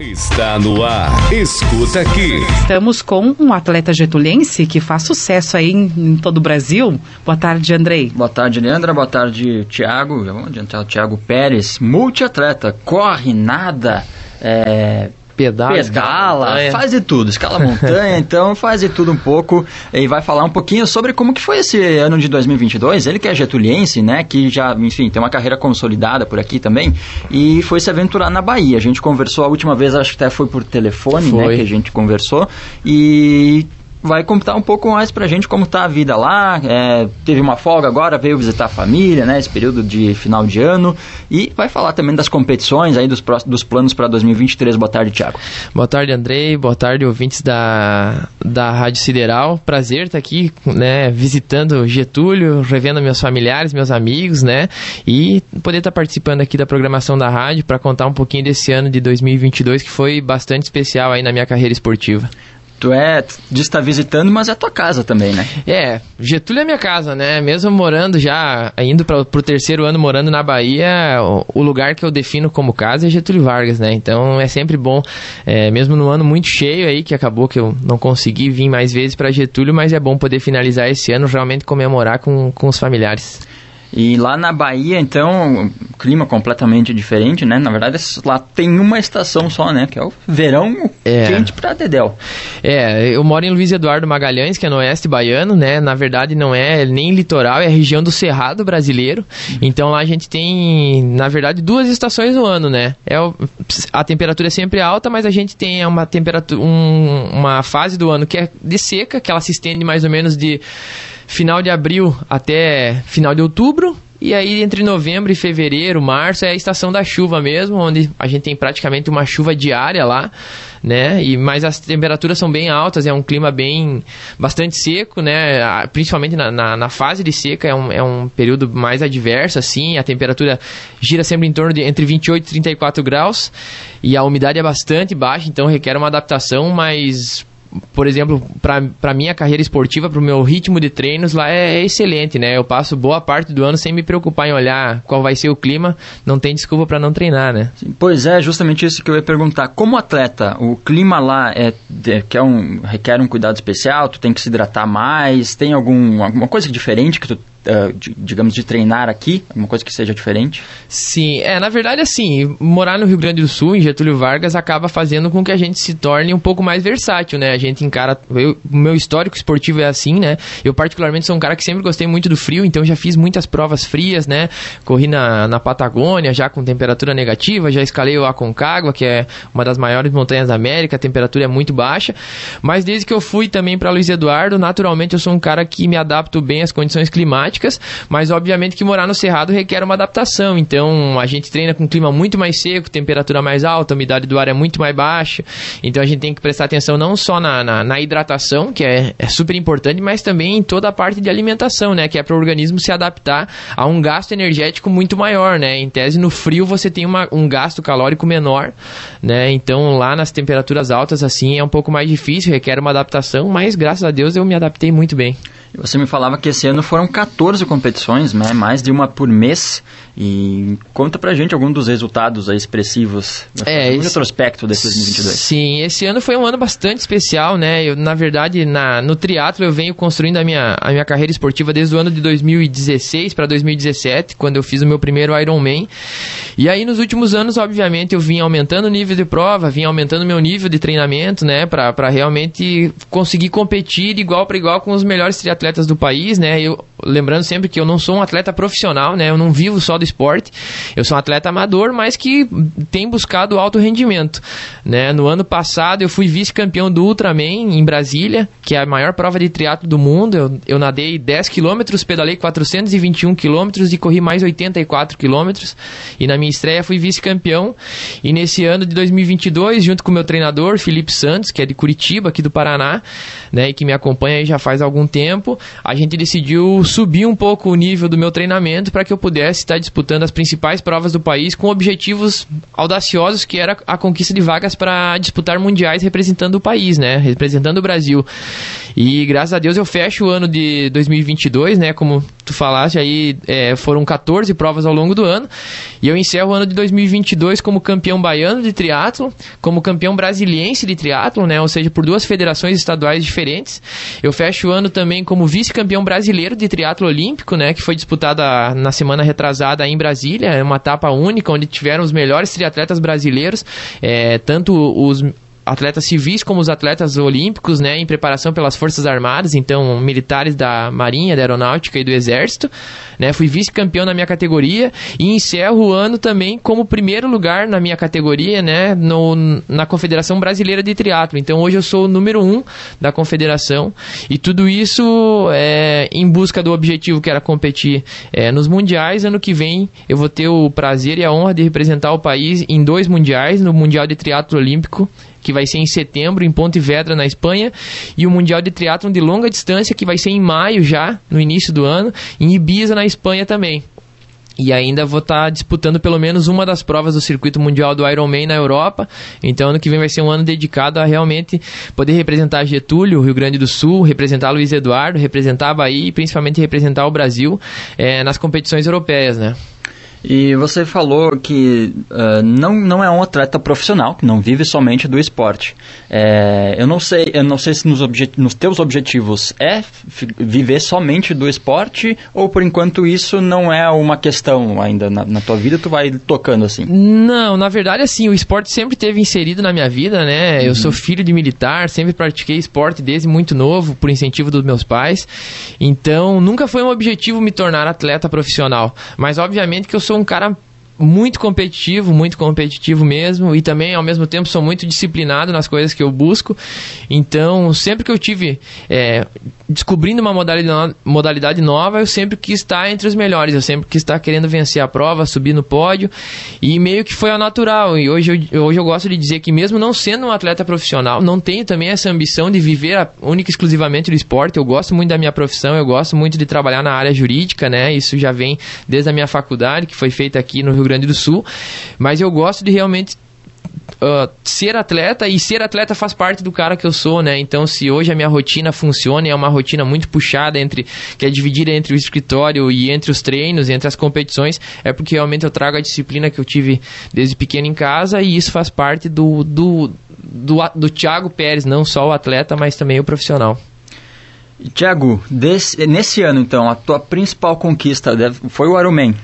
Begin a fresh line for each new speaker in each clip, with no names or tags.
Está no ar. Escuta aqui.
Estamos com um atleta getulense que faz sucesso aí em, em todo o Brasil. Boa tarde, Andrei.
Boa tarde, Leandra. Boa tarde, Tiago. Já vamos adiantar o Tiago Pérez. Multiatleta. Corre, nada, é,
pedala,
pedala faz de tudo, escala montanha, então faz de tudo um pouco e vai falar um pouquinho sobre como que foi esse ano de 2022. Ele que é getuliense, né, que já, enfim, tem uma carreira consolidada por aqui também e foi se aventurar na Bahia. A gente conversou a última vez, acho que até foi por telefone, né, foi. né, que a gente conversou e vai contar um pouco mais pra gente como tá a vida lá. É, teve uma folga agora, veio visitar a família, né? Esse período de final de ano. E vai falar também das competições aí, dos, dos planos para 2023. Boa tarde, Thiago.
Boa tarde, Andrei. Boa tarde, ouvintes da, da Rádio Sideral. Prazer estar aqui, né? Visitando Getúlio, revendo meus familiares, meus amigos, né? E poder estar participando aqui da programação da rádio para contar um pouquinho desse ano de 2022 que foi bastante especial aí na minha carreira esportiva.
Tu é de estar visitando, mas é tua casa também, né?
É, Getúlio é minha casa, né? Mesmo morando já, indo para o terceiro ano morando na Bahia, o, o, lugar que eu defino como casa é Getúlio Vargas, né? Então é sempre bom, é, mesmo no ano muito cheio aí, que acabou que eu não consegui vir mais vezes para Getúlio, mas é bom poder finalizar esse ano, realmente comemorar com, com os familiares.
E lá na Bahia, então, clima completamente diferente, né? Na verdade, lá tem uma estação só, né? Que é o verão é. quente pra Dedéu.
É, eu moro em Luiz Eduardo Magalhães, que é no oeste baiano, né? Na verdade, não é nem litoral, é a região do Cerrado brasileiro. Uhum. Então lá a gente tem, na verdade, duas estações no ano, né? É o, a temperatura é sempre alta, mas a gente tem uma temperatura, um, uma fase do ano que é de seca, que ela se estende mais ou menos de final de abril até final de outubro. E aí, entre novembro e fevereiro, março, é a estação da chuva mesmo, onde a gente tem praticamente uma chuva diária lá, né? E, mas as temperaturas são bem altas, é um clima bem bastante seco, né? Principalmente na, na, na fase de seca, é um, é um período mais adverso, assim, a temperatura gira sempre em torno de entre 28 e 34 graus, e a umidade é bastante baixa, então requer uma adaptação, mas por exemplo, para minha carreira esportiva, para o meu ritmo de treinos lá é, é, excelente, né? Eu passo boa parte do ano sem me preocupar em olhar qual vai ser o clima, não tem desculpa para não treinar, né?
Pois é, justamente isso que eu ia perguntar. Como atleta, o clima lá é, é, quer um, requer um cuidado especial? Tu tem que se hidratar mais? Tem algum, alguma coisa diferente que tu uh, de, digamos, de treinar aqui? Alguma coisa que seja diferente?
Sim, é, na verdade, assim, morar no Rio Grande do Sul, em Getúlio Vargas, acaba fazendo com que a gente se torne um pouco mais versátil, né? A gente encara. O meu histórico esportivo é assim, né? Eu, particularmente, sou um cara que sempre gostei muito do frio, então já fiz muitas provas frias, né? Corri na, na Patagônia, já com temperatura negativa, já escalei o Aconcagua, que é uma das maiores montanhas da América, a temperatura é muito baixa. Mas desde que eu fui também para Luiz Eduardo, naturalmente eu sou um cara que me adapto bem às condições climáticas climáticas, mas obviamente que morar no Cerrado requer uma adaptação. Então a gente treina com clima muito mais seco, temperatura mais alta, umidade do ar é muito mais baixa. Então a gente tem que prestar atenção não só na, na, na hidratação, que é, é, super importante, mas também em toda a parte de alimentação, né? Que é para o organismo se adaptar a um gasto energético muito maior, né? Em tese, no frio você tem uma, um gasto calórico menor, né? Então lá nas temperaturas altas, assim, é um pouco mais difícil, requer uma adaptação, mas graças a Deus eu me adaptei muito bem.
Você me falava que esse ano foram 14 competições, né? mais de uma por mês. E conta pra gente algum dos resultados expressivos, é, um retrospecto desse 2022.
Sim, esse ano foi um ano bastante especial, né? Eu, na verdade, na, no triatlo eu venho construindo a minha, a minha carreira esportiva desde o ano de 2016 para 2017, quando eu fiz o meu primeiro Ironman. E aí, nos últimos anos, obviamente, eu vim aumentando o nível de prova, vim aumentando o meu nível de treinamento, né? Para realmente conseguir competir igual para igual com os melhores triatletas do país, né? Eu, lembrando sempre que eu não sou um atleta profissional, né? Eu não vivo só do esporte. Eu sou um atleta amador, mas que tem buscado alto rendimento, né? No ano passado eu fui vice-campeão do Ultraman em Brasília, que é a maior prova de triatlo do mundo. Eu, eu nadei 10 quilômetros, pedalei 421 quilômetros e corri mais 84 quilômetros. E na minha estreia fui vice-campeão. E nesse ano de 2022, junto com o meu treinador, Felipe Santos, que é de Curitiba, aqui do Paraná, né? E que me acompanha já faz algum tempo, a gente decidiu subir um pouco o nível do meu treinamento para que eu pudesse estar disputando as principais provas do país com objetivos audaciosos que era a conquista de vagas para disputar mundiais representando o país, né? Representando o Brasil. E graças a Deus eu fecho o ano de 2022, né? Como tu falaste aí, é, foram 14 provas ao longo do ano. E eu encerro o ano de 2022 como campeão baiano de triatlo, como campeão brasiliense de triatlo, né? Ou seja, por duas federações estaduais diferentes. Eu fecho o ano também como vice-campeão brasileiro de triatlo olímpico, né? Que foi disputada na semana retrasada em Brasília. É uma etapa única onde tiveram os melhores triatletas brasileiros, é, tanto os atletas civis como os atletas olímpicos, né, em preparação pelas Forças Armadas, então militares da Marinha, da Aeronáutica e do Exército, né, fui vice-campeão na minha categoria e encerro o ano também como primeiro lugar na minha categoria, né, no, na Confederação Brasileira de Triatlo. Então hoje eu sou o número um da confederação e tudo isso é, em busca do objetivo que era competir é, nos mundiais. Ano que vem eu vou ter o prazer e a honra de representar o país em dois mundiais, no Mundial de Triatlo Olímpico que vai ser em setembro em Pontevedra, na Espanha, e o Mundial de Triatlon de longa distância, que vai ser em maio já, no início do ano, em Ibiza, na Espanha também. E ainda vou estar tá disputando pelo menos uma das provas do circuito mundial do Ironman na Europa. Então, ano que vem vai ser um ano dedicado a realmente poder representar Getúlio, Rio Grande do Sul, representar Luiz Eduardo, representar a Bahia e principalmente representar o Brasil é, nas competições europeias, né?
E você falou que uh, não, não é um atleta profissional, que não vive somente do esporte. É, eu não sei, eu não sei se nos, nos teus objetivos é viver somente do esporte ou por enquanto isso não é uma questão ainda na, na, tua vida, tu vai tocando assim.
Não, na verdade assim, o esporte sempre teve inserido na minha vida, né? Uhum. Eu sou filho de militar, sempre pratiquei esporte desde muito novo, por incentivo dos meus pais. Então, nunca foi um objetivo me tornar atleta profissional, mas obviamente que eu sou um cara muito competitivo, muito competitivo mesmo, e também ao mesmo tempo sou muito disciplinado nas coisas que eu busco. Então, sempre que eu tive é, descobrindo uma modalidade, modalidade nova, eu sempre quis estar entre os melhores, eu sempre quis estar querendo vencer a prova, subir no pódio, e meio que foi ao natural. E hoje eu, hoje eu gosto de dizer que, mesmo não sendo um atleta profissional, não tenho também essa ambição de viver a, única e exclusivamente do esporte. Eu gosto muito da minha profissão, eu gosto muito de trabalhar na área jurídica, né? Isso já vem desde a minha faculdade, que foi feita aqui no Rio Grande do Sul, mas eu gosto de realmente Uh, ser atleta e ser atleta faz parte do cara que eu sou, né? Então, se hoje a minha rotina funciona é uma rotina muito puxada entre que é dividida entre o escritório e entre os treinos, entre as competições, é porque realmente eu trago a disciplina que eu tive desde pequeno em casa e isso faz parte do do, do, do Thiago Pérez, não só o atleta, mas também o profissional.
Tiago, nesse ano então, a tua principal conquista deve, foi o Ironman.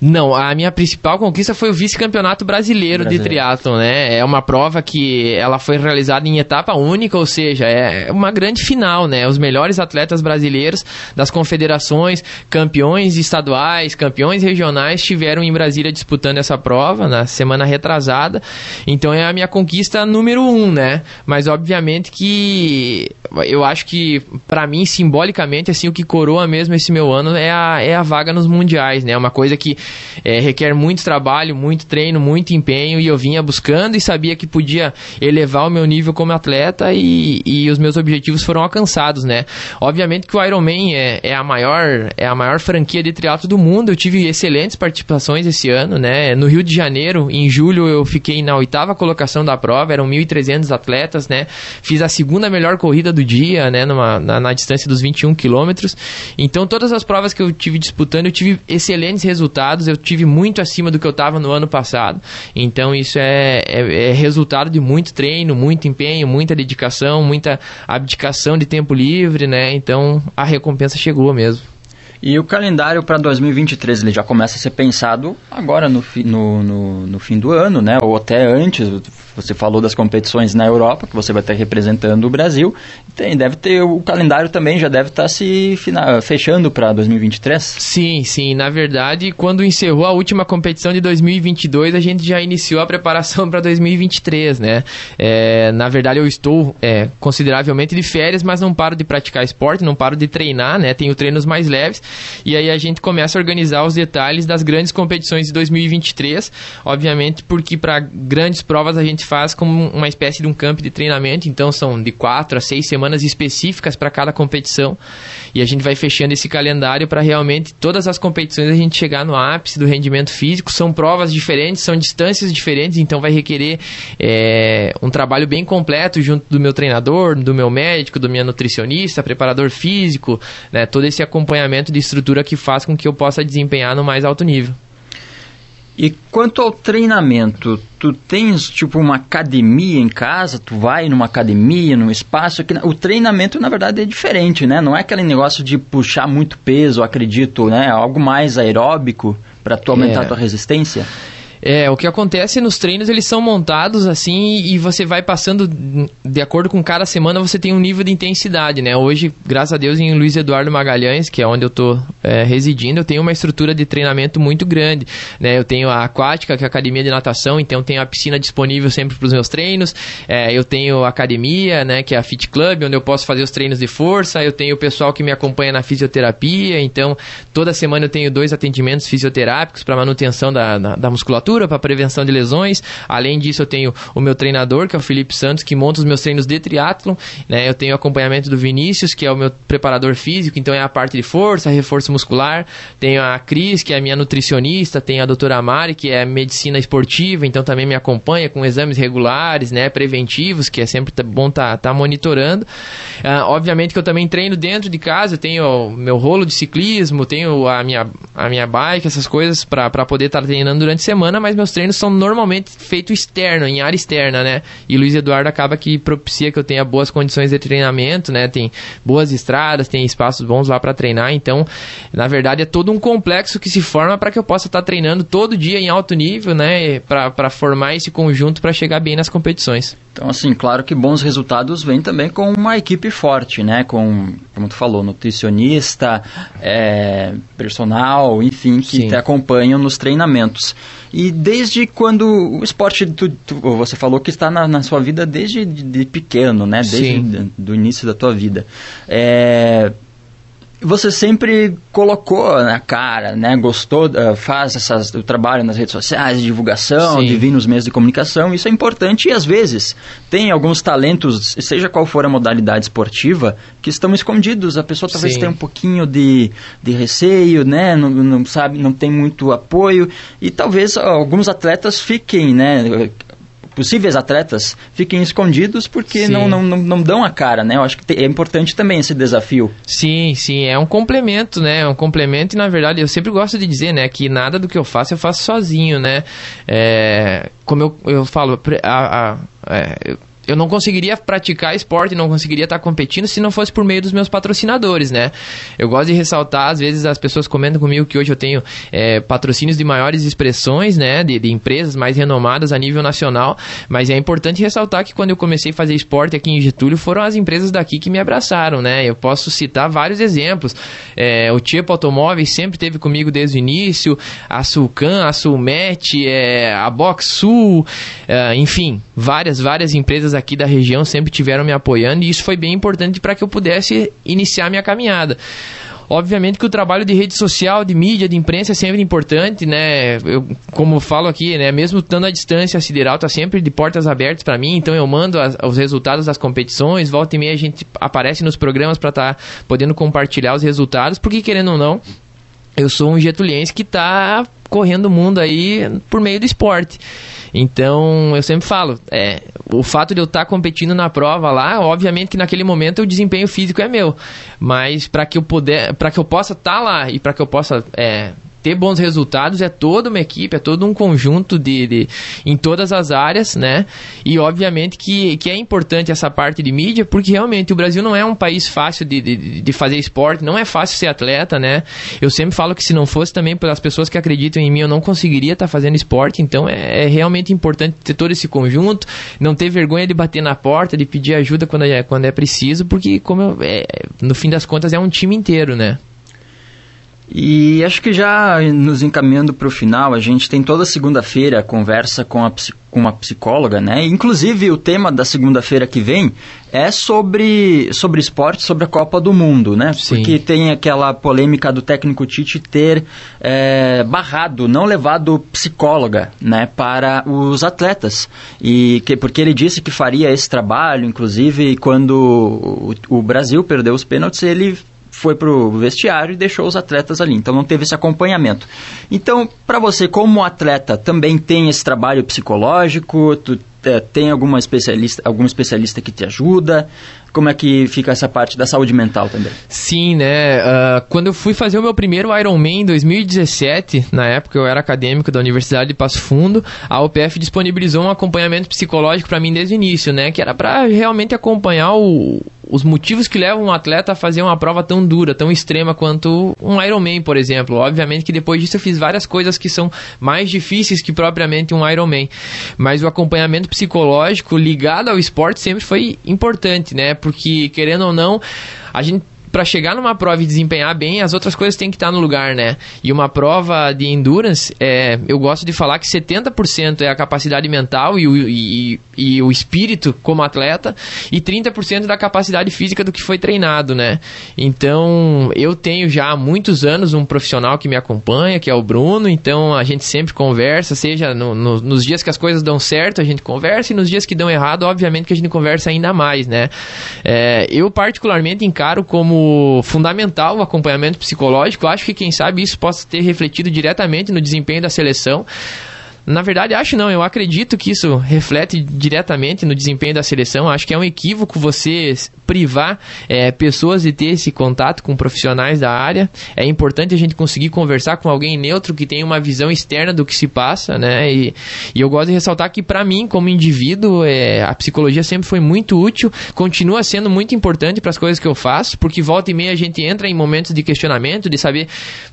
Não, a minha principal conquista foi o vice-campeonato brasileiro, brasileiro, de triatlon, né? É uma prova que ela foi realizada em etapa única, ou seja, é uma grande final, né? Os melhores atletas brasileiros das confederações, campeões estaduais, campeões regionais estiveram em Brasília disputando essa prova na semana retrasada. Então é a minha conquista número um, né? Mas obviamente que eu acho que para mim simbolicamente assim o que coroa mesmo esse meu ano é a, é a vaga nos mundiais, né? Uma coisa que é, requer muito trabalho, muito treino, muito empenho e eu vinha buscando e sabia que podia elevar o meu nível como atleta e, e os meus objetivos foram alcançados, né? Obviamente que o Ironman é, é a maior é a maior franquia de triatlo do mundo. Eu tive excelentes participações esse ano, né? No Rio de Janeiro, em julho, eu fiquei na oitava colocação da prova, eram 1.300 atletas, né? Fiz a segunda melhor corrida do dia, né? Numa, na, na distância dos 21 quilômetros. Então, todas as provas que eu tive disputando, eu tive excelentes resultados resultados, eu tive muito acima do que eu estava no ano passado. Então isso é, é, é, resultado de muito treino, muito empenho, muita dedicação, muita abdicação de tempo livre, né? Então a recompensa chegou mesmo.
E o calendário para 2023 ele já começa a ser pensado agora no, fi, no, no, no, fim do ano, né? Ou até antes. Você falou das competições na Europa, que você vai estar representando o Brasil. Tem, deve ter o calendário também já deve estar se fechando para 2023.
Sim, sim. Na verdade, quando encerrou a última competição de 2022, a gente já iniciou a preparação para 2023, né? É, na verdade, eu estou é, consideravelmente de férias, mas não paro de praticar esporte, não paro de treinar, né? Tenho treinos mais leves e aí a gente começa a organizar os detalhes das grandes competições de 2023, obviamente porque para grandes provas a gente faz como uma espécie de um camp de treinamento, então são de quatro a seis semanas específicas para cada competição e a gente vai fechando esse calendário para realmente todas as competições a gente chegar no ápice do rendimento físico. São provas diferentes, são distâncias diferentes, então vai requerer é, um trabalho bem completo junto do meu treinador, do meu médico, do meu nutricionista, preparador físico, né, todo esse acompanhamento de estrutura que faz com que eu possa desempenhar no mais alto nível.
E quanto ao treinamento, tu tens tipo uma academia em casa, tu vai numa academia, num espaço que o treinamento na verdade é diferente, né? Não é aquele negócio de puxar muito peso, acredito, né? Algo mais aeróbico para tu aumentar é. a tua resistência.
É, o que acontece nos treinos, eles são montados assim e você vai passando, de acordo com cada semana, você tem um nível de intensidade, né? Hoje, graças a Deus, em Luiz Eduardo Magalhães, que é onde eu estou é, residindo, eu tenho uma estrutura de treinamento muito grande, né? Eu tenho a aquática, que é a academia de natação, então tenho a piscina disponível sempre para os meus treinos, é, eu tenho a academia, né, que é a Fit Club, onde eu posso fazer os treinos de força, eu tenho o pessoal que me acompanha na fisioterapia, então toda semana eu tenho dois atendimentos fisioterápicos para manutenção da, da, da musculatura para prevenção de lesões. Além disso, eu tenho o meu treinador, que é o Felipe Santos, que monta os meus treinos de triatlon. Né? Eu tenho acompanhamento do Vinícius, que é o meu preparador físico, então é a parte de força, reforço muscular. Tenho a Cris, que é a minha nutricionista. Tenho a doutora Mari, que é medicina esportiva, então também me acompanha com exames regulares, né? preventivos, que é sempre bom estar tá, tá monitorando. Uh, obviamente que eu também treino dentro de casa, eu tenho o meu rolo de ciclismo, tenho a minha, a minha bike, essas coisas para poder estar tá treinando durante a semana semana, mas meus treinos são normalmente feitos externo, em área externa, né? E Luiz Eduardo acaba que propicia que eu tenha boas condições de treinamento, né? Tem boas estradas, tem espaços bons lá para treinar, então, na verdade, é todo um complexo que se forma para que eu possa estar tá treinando todo dia em alto nível, né? Para formar esse conjunto para chegar bem nas competições.
Então, assim, claro que bons resultados vêm também com uma equipe forte, né? Com, como tu falou, nutricionista, é, personal, enfim, que Sim. te acompanham nos treinamentos. E desde quando o esporte, tu, tu, você falou que está na, na sua vida desde de, de pequeno, né? Desde o início da tua vida. É, você sempre colocou na cara, né? Gostou, uh, faz essas, o trabalho nas redes sociais, divulgação, Sim. nos meios de comunicação. Isso é importante e às vezes tem alguns talentos, seja qual for a modalidade esportiva, que estão escondidos. A pessoa talvez Sim. tenha um pouquinho de, de receio, né? Não, não sabe, não tem muito apoio e talvez alguns atletas fiquem, né? Possíveis atletas fiquem escondidos porque não, não, não, não, dão a cara, né? Eu acho que é importante também esse desafio.
Sim, sim, é um complemento, né? É um complemento e, na verdade, eu sempre gosto de dizer, né? Que nada do que eu faço eu faço sozinho, né? É, como eu, eu falo, a, a, é, eu não conseguiria praticar esporte, não conseguiria estar competindo se não fosse por meio dos meus patrocinadores, né? Eu gosto de ressaltar, às vezes as pessoas comentam comigo que hoje eu tenho é, patrocínios de maiores expressões, né? De, de, empresas mais renomadas a nível nacional, mas é importante ressaltar que quando eu comecei a fazer esporte aqui em Getúlio, foram as empresas daqui que me abraçaram, né? Eu posso citar vários exemplos. É, o Tipo Automóveis sempre teve comigo desde o início, a Sulcan, a Sulmet, é, a Box Sul, é, enfim, várias, várias empresas aqui da região sempre tiveram me apoiando e isso foi bem importante para que eu pudesse iniciar minha caminhada. Obviamente que o trabalho de rede social, de mídia, de imprensa é sempre importante, né? Eu, como falo aqui, né? Mesmo estando à distância, a Sideral está sempre de portas abertas para mim, então eu mando as, os resultados das competições, volta e meia a gente aparece nos programas para estar tá podendo compartilhar os resultados, porque querendo ou não, eu sou um getuliense que está correndo o mundo aí por meio do esporte. Então, eu sempre falo, é, o fato de eu estar tá competindo na prova lá, obviamente que naquele momento o desempenho físico é meu, mas para que eu puder, para que eu possa estar tá lá e para que eu possa é, ter bons resultados é toda uma equipe, é todo um conjunto de, de, em todas as áreas, né? E obviamente que, que é importante essa parte de mídia, porque realmente o Brasil não é um país fácil de, de, de fazer esporte, não é fácil ser atleta, né? Eu sempre falo que se não fosse também pelas pessoas que acreditam em mim, eu não conseguiria estar tá fazendo esporte, então é, é, realmente importante ter todo esse conjunto, não ter vergonha de bater na porta, de pedir ajuda quando é, quando é preciso, porque como eu, é, no fim das contas é um time inteiro, né?
E acho que já nos encaminhando para o final, a gente tem toda segunda-feira conversa com, a, com uma psicóloga, né? Inclusive o tema da segunda-feira que vem é sobre, sobre esporte, sobre a Copa do Mundo, né?
Sim.
Porque tem aquela polêmica do técnico Tite ter é, barrado, não levado psicóloga, né, para os atletas. E que, porque ele disse que faria esse trabalho, inclusive quando o, o Brasil perdeu os pênaltis, ele foi pro vestiário e deixou os atletas ali. Então não teve esse acompanhamento. Então, para você como atleta, também tem esse trabalho psicológico, tu é, tem alguma especialista, algum especialista que te ajuda? Como é que fica essa parte da saúde mental também?
Sim, né? Uh, quando eu fui fazer o meu primeiro Ironman em 2017, na época eu era acadêmico da Universidade de Passo Fundo, a UPF disponibilizou um acompanhamento psicológico para mim desde o início, né? Que era para realmente acompanhar o, os motivos que levam um atleta a fazer uma prova tão dura, tão extrema quanto um Ironman, por exemplo. Obviamente que depois disso eu fiz várias coisas que são mais difíceis que propriamente um Ironman. Mas o acompanhamento psicológico ligado ao esporte sempre foi importante, né? Porque, querendo ou não, a gente para chegar numa prova e desempenhar bem, as outras coisas têm que estar no lugar, né? E uma prova de endurance, é, eu gosto de falar que 70% é a capacidade mental e o, e, e o espírito como atleta, e 30% da capacidade física do que foi treinado, né? Então, eu tenho já há muitos anos um profissional que me acompanha, que é o Bruno, então a gente sempre conversa, seja no, no, nos dias que as coisas dão certo, a gente conversa, e nos dias que dão errado, obviamente que a gente conversa ainda mais, né? É, eu particularmente encaro como fundamental o acompanhamento psicológico. Acho que, quem sabe, isso possa ter refletido diretamente no desempenho da seleção. Na verdade, acho não. Eu acredito que isso reflete diretamente no desempenho da seleção. Acho que é um equívoco você privar é, pessoas de ter esse contato com profissionais da área. É importante a gente conseguir conversar com alguém neutro que tem uma visão externa do que se passa, né? E, e eu gosto de ressaltar que, para mim, como indivíduo, é, a psicologia sempre foi muito útil, continua sendo muito importante para as coisas que eu faço, porque volta e meia a gente entra em momentos de questionamento, de saber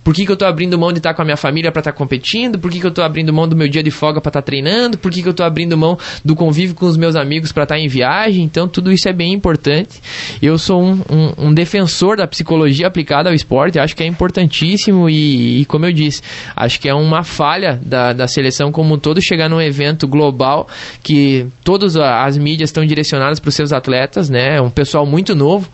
por que, que eu estou abrindo mão de estar com a minha família para estar competindo, por que, que eu estou abrindo mão do meu dia de folga para estar tá treinando, por que, que eu estou abrindo mão do convívio com os meus amigos para estar tá em viagem. Então, tudo isso é bem importante. Eu sou um, um, um defensor da psicologia aplicada ao esporte, acho que é importantíssimo e, e, como eu disse, acho que é uma falha da, da seleção como um todo chegar num evento global que todas as mídias estão direcionadas para os seus atletas, né? Um pessoal muito novo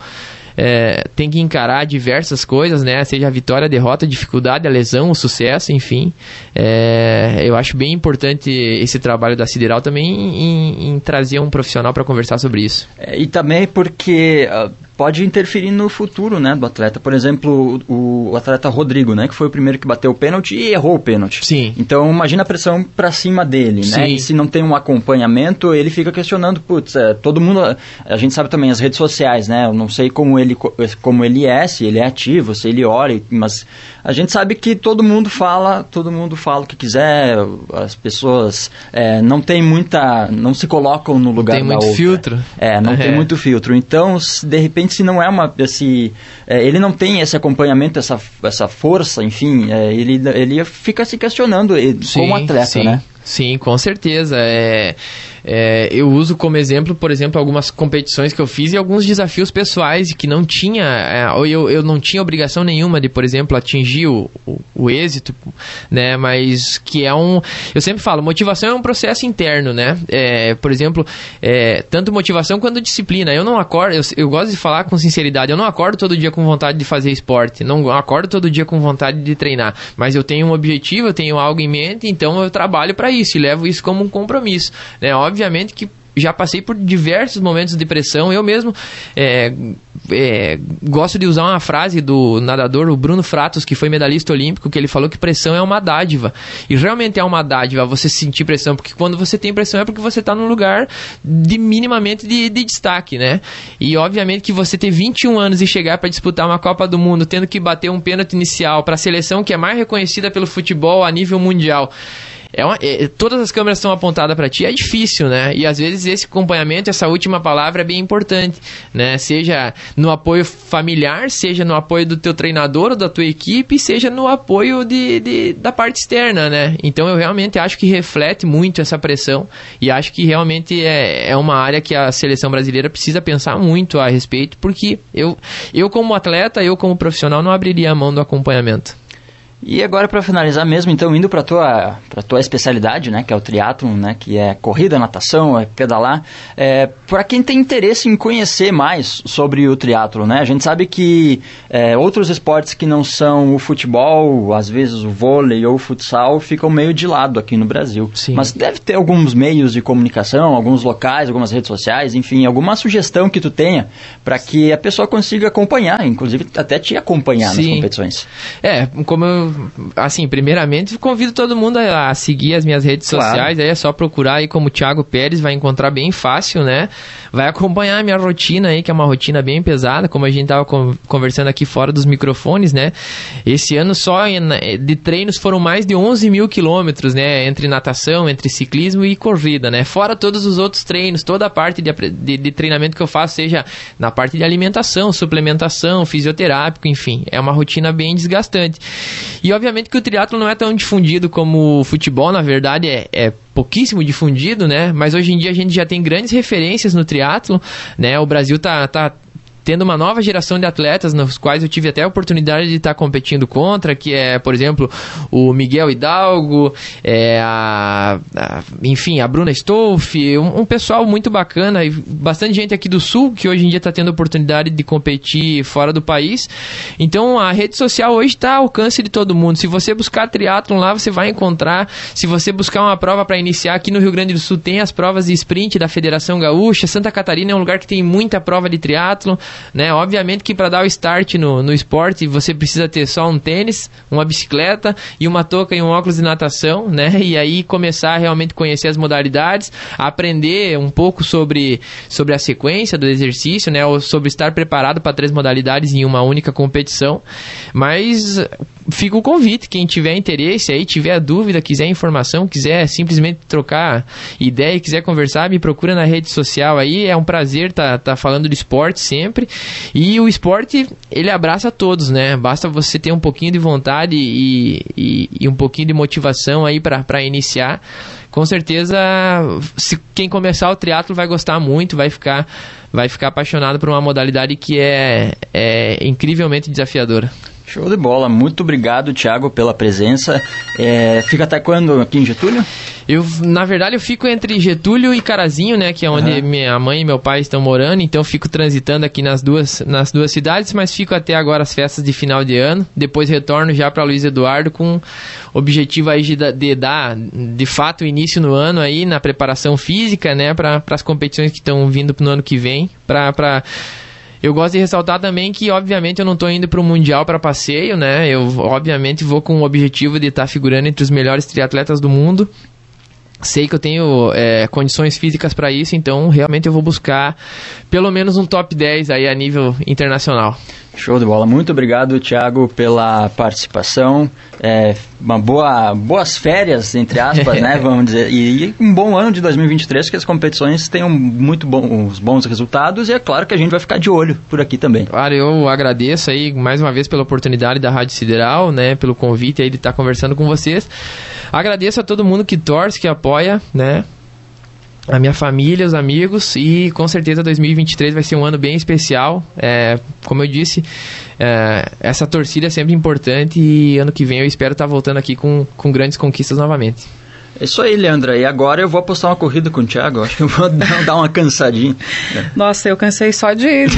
é, tem que encarar diversas coisas, né? Seja a vitória, a derrota, a dificuldade, a lesão, o sucesso, enfim. É, eu acho bem importante esse trabalho da Sideral também em, em trazer um profissional para conversar sobre isso.
É, e também porque uh, pode interferir no futuro, né, do atleta. Por exemplo, o, o, atleta Rodrigo, né, que foi o primeiro que bateu o pênalti e errou o pênalti.
Sim.
Então, imagina a pressão para cima dele, né? Sim. E se não tem um acompanhamento, ele fica questionando, putz, é, todo mundo, a gente sabe também as redes sociais, né? Eu não sei como ele como ele é, se ele é ativo, se ele olha, mas a gente sabe que todo mundo fala, todo mundo fala o que quiser, as pessoas é, não tem muita, não se colocam no lugar
tem
da
muito
outra.
filtro.
É, não é. tem muito filtro. Então, de repente se não é uma esse é, ele não tem esse acompanhamento essa, essa força enfim é, ele ele fica se questionando sim, como atleta
sim.
né
sim com certeza é é, eu uso como exemplo, por exemplo, algumas competições que eu fiz e alguns desafios pessoais que não tinha, é, ou eu, eu não tinha obrigação nenhuma de, por exemplo, atingir o, o, o, êxito, né? Mas que é um. Eu sempre falo, motivação é um processo interno, né? É, por exemplo, é, tanto motivação quanto disciplina. Eu não acordo, eu, eu gosto de falar com sinceridade, eu não acordo todo dia com vontade de fazer esporte, não acordo todo dia com vontade de treinar, mas eu tenho um objetivo, eu tenho algo em mente, então eu trabalho para isso e levo isso como um compromisso, né? Obviamente que já passei por diversos momentos de depressão. Eu mesmo é, é, gosto de usar uma frase do nadador, o Bruno Fratos, que foi medalhista olímpico, que ele falou que pressão é uma dádiva. E realmente é uma dádiva você sentir pressão, porque quando você tem pressão é porque você está num lugar de minimamente de, de, destaque, né? E obviamente que você ter 21 anos e chegar para disputar uma Copa do Mundo, tendo que bater um pênalti inicial para a seleção que é mais reconhecida pelo futebol a nível mundial é, uma, é todas as câmeras estão apontadas para ti, é difícil, né? E às vezes esse acompanhamento, essa última palavra é bem importante, né? Seja no apoio familiar, seja no apoio do teu treinador ou da tua equipe, seja no apoio de, de, da parte externa, né? Então eu realmente acho que reflete muito essa pressão e acho que realmente é, é uma área que a seleção brasileira precisa pensar muito a respeito, porque eu, eu como atleta, eu como profissional não abriria a mão do acompanhamento.
E agora para finalizar mesmo, então indo para tua para tua especialidade, né, que é o triatlon, né, que é corrida, natação, é pedalar. É, para quem tem interesse em conhecer mais sobre o triatlon, né, a gente sabe que é, outros esportes que não são o futebol, às vezes o vôlei ou o futsal, ficam meio de lado aqui no Brasil.
Sim.
Mas deve ter alguns meios de comunicação, alguns locais, algumas redes sociais, enfim, alguma sugestão que tu tenha para que a pessoa consiga acompanhar, inclusive até te acompanhar
Sim.
nas competições.
É, como eu, assim, primeiramente convido todo mundo a, a seguir as minhas redes
Claro.
sociais, aí é só procurar aí como Thiago Pérez, vai encontrar bem fácil, né? Vai acompanhar a minha rotina aí, que é uma rotina bem pesada, como a gente tava con- conversando aqui fora dos microfones, né? Esse ano só de treinos foram mais de 11 mil quilômetros, né? Entre natação, entre ciclismo e corrida, né? Fora todos os outros treinos, toda a parte de, de, de treinamento que eu faço, seja na parte de alimentação, suplementação, fisioterápico, enfim, é uma rotina bem desgastante. E obviamente que o triatlo não é tão difundido como o futebol, na verdade é, é pouquíssimo difundido, né? Mas hoje em dia a gente já tem grandes referências no triatlo, né? O Brasil tá, tá tendo uma nova geração de atletas nos quais eu tive até a oportunidade de estar competindo contra, que é, por exemplo, o Miguel Hidalgo, é, a, a- enfim, a Bruna Stolf, um, um pessoal muito bacana e bastante gente aqui do Sul que hoje em dia está tendo oportunidade de competir fora do país. Então a rede social hoje está ao alcance de todo mundo. Se você buscar triatlon lá, você vai encontrar. Se você buscar uma prova para iniciar aqui no Rio Grande do Sul, tem as provas de sprint da Federação Gaúcha. Santa Catarina é um lugar que tem muita prova de triatlon, né? Obviamente que para dar o start no, no esporte, você precisa ter só um tênis, uma bicicleta e uma touca e um óculos de natação, né? E aí começar a realmente conhecer as modalidades, aprender um pouco sobre, sobre a sequência do exercício, né? Ou sobre estar preparado para três modalidades em uma única competição. Mas fica o convite, quem tiver interesse aí, tiver dúvida, quiser informação, quiser simplesmente trocar ideia, quiser conversar, me procura na rede social aí, é um prazer estar tá, falando de esporte sempre, e o esporte, ele abraça todos, né, basta você ter um pouquinho de vontade e, e, e um pouquinho de motivação aí para iniciar, com certeza, se quem começar o triatlo vai gostar muito, vai ficar, vai ficar apaixonado por uma modalidade que é, é incrivelmente desafiadora.
Show de bola, muito obrigado, Thiago, pela presença. É, fica até quando aqui em Getúlio?
Eu, na verdade, eu fico entre Getúlio e Carazinho, né? Que é onde
Aham.
minha mãe e meu pai estão morando. Então, eu fico transitando aqui nas duas, nas duas cidades, mas fico até agora as festas de final de ano. Depois retorno já para Luiz Eduardo com objetivo aí de, de dar, de fato, início no ano aí na preparação física, né? Para as competições que estão vindo no ano que vem. Para pra... Eu gosto de ressaltar também que, obviamente, eu não estou indo para o Mundial para passeio, né? Eu, obviamente, vou com o objetivo de estar figurando entre os melhores triatletas do mundo. Sei que eu tenho é, condições físicas para isso, então realmente eu vou buscar pelo menos um top 10 aí a nível internacional.
Show de bola. Muito obrigado, Thiago, pela participação. É, uma boa, boas férias, entre aspas, né? Vamos dizer. E, um bom ano de 2023, que as competições tenham muito bons, bons resultados. E é claro que a gente vai ficar de olho por aqui também.
Claro, eu agradeço aí mais uma vez pela oportunidade da Rádio Sideral, né? Pelo convite aí de estar conversando com vocês. Agradeço a todo mundo que torce, que apoia, né? a minha família, os amigos e com certeza 2023 vai ser um ano bem especial. É, como eu disse, é, essa torcida é sempre importante e ano que vem eu espero estar voltando aqui com, com grandes conquistas novamente.
É isso aí, Leandra. E agora eu vou apostar uma corrida com o Thiago. Acho que eu vou dar uma cansadinha.
Nossa, eu cansei só de, de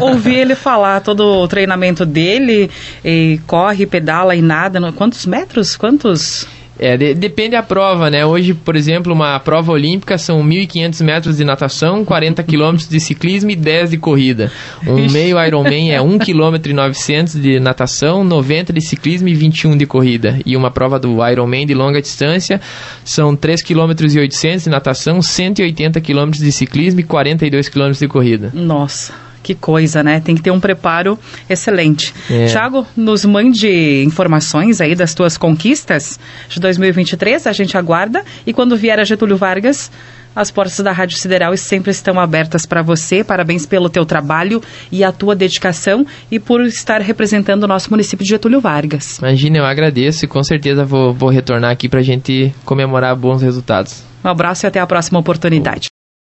ouvir ele falar todo o treinamento dele, e corre, pedala e nada. Quantos metros? Quantos?
É, de- depende da prova, né? Hoje, por exemplo, uma prova olímpica são 1.500 metros de natação, 40 quilômetros de ciclismo e 10 de corrida. Um meio Ironman é 1 km e 900 de natação, 90 de ciclismo e 21 de corrida. E uma prova do Ironman de longa distância são 3 km e 800 de natação, 180 km de ciclismo e 42 km de corrida.
Nossa, que coisa, né? Tem que ter um preparo excelente.
É.
Tiago, nos mande informações aí das tuas conquistas de 2023, a gente aguarda. E quando vier a Getúlio Vargas, as portas da Rádio Sideral sempre estão abertas para você. Parabéns pelo teu trabalho e a tua dedicação e por estar representando o nosso município de Getúlio Vargas.
Imagina, eu agradeço e com certeza vou, vou retornar aqui pra gente comemorar bons resultados.
Um abraço e até a próxima oportunidade.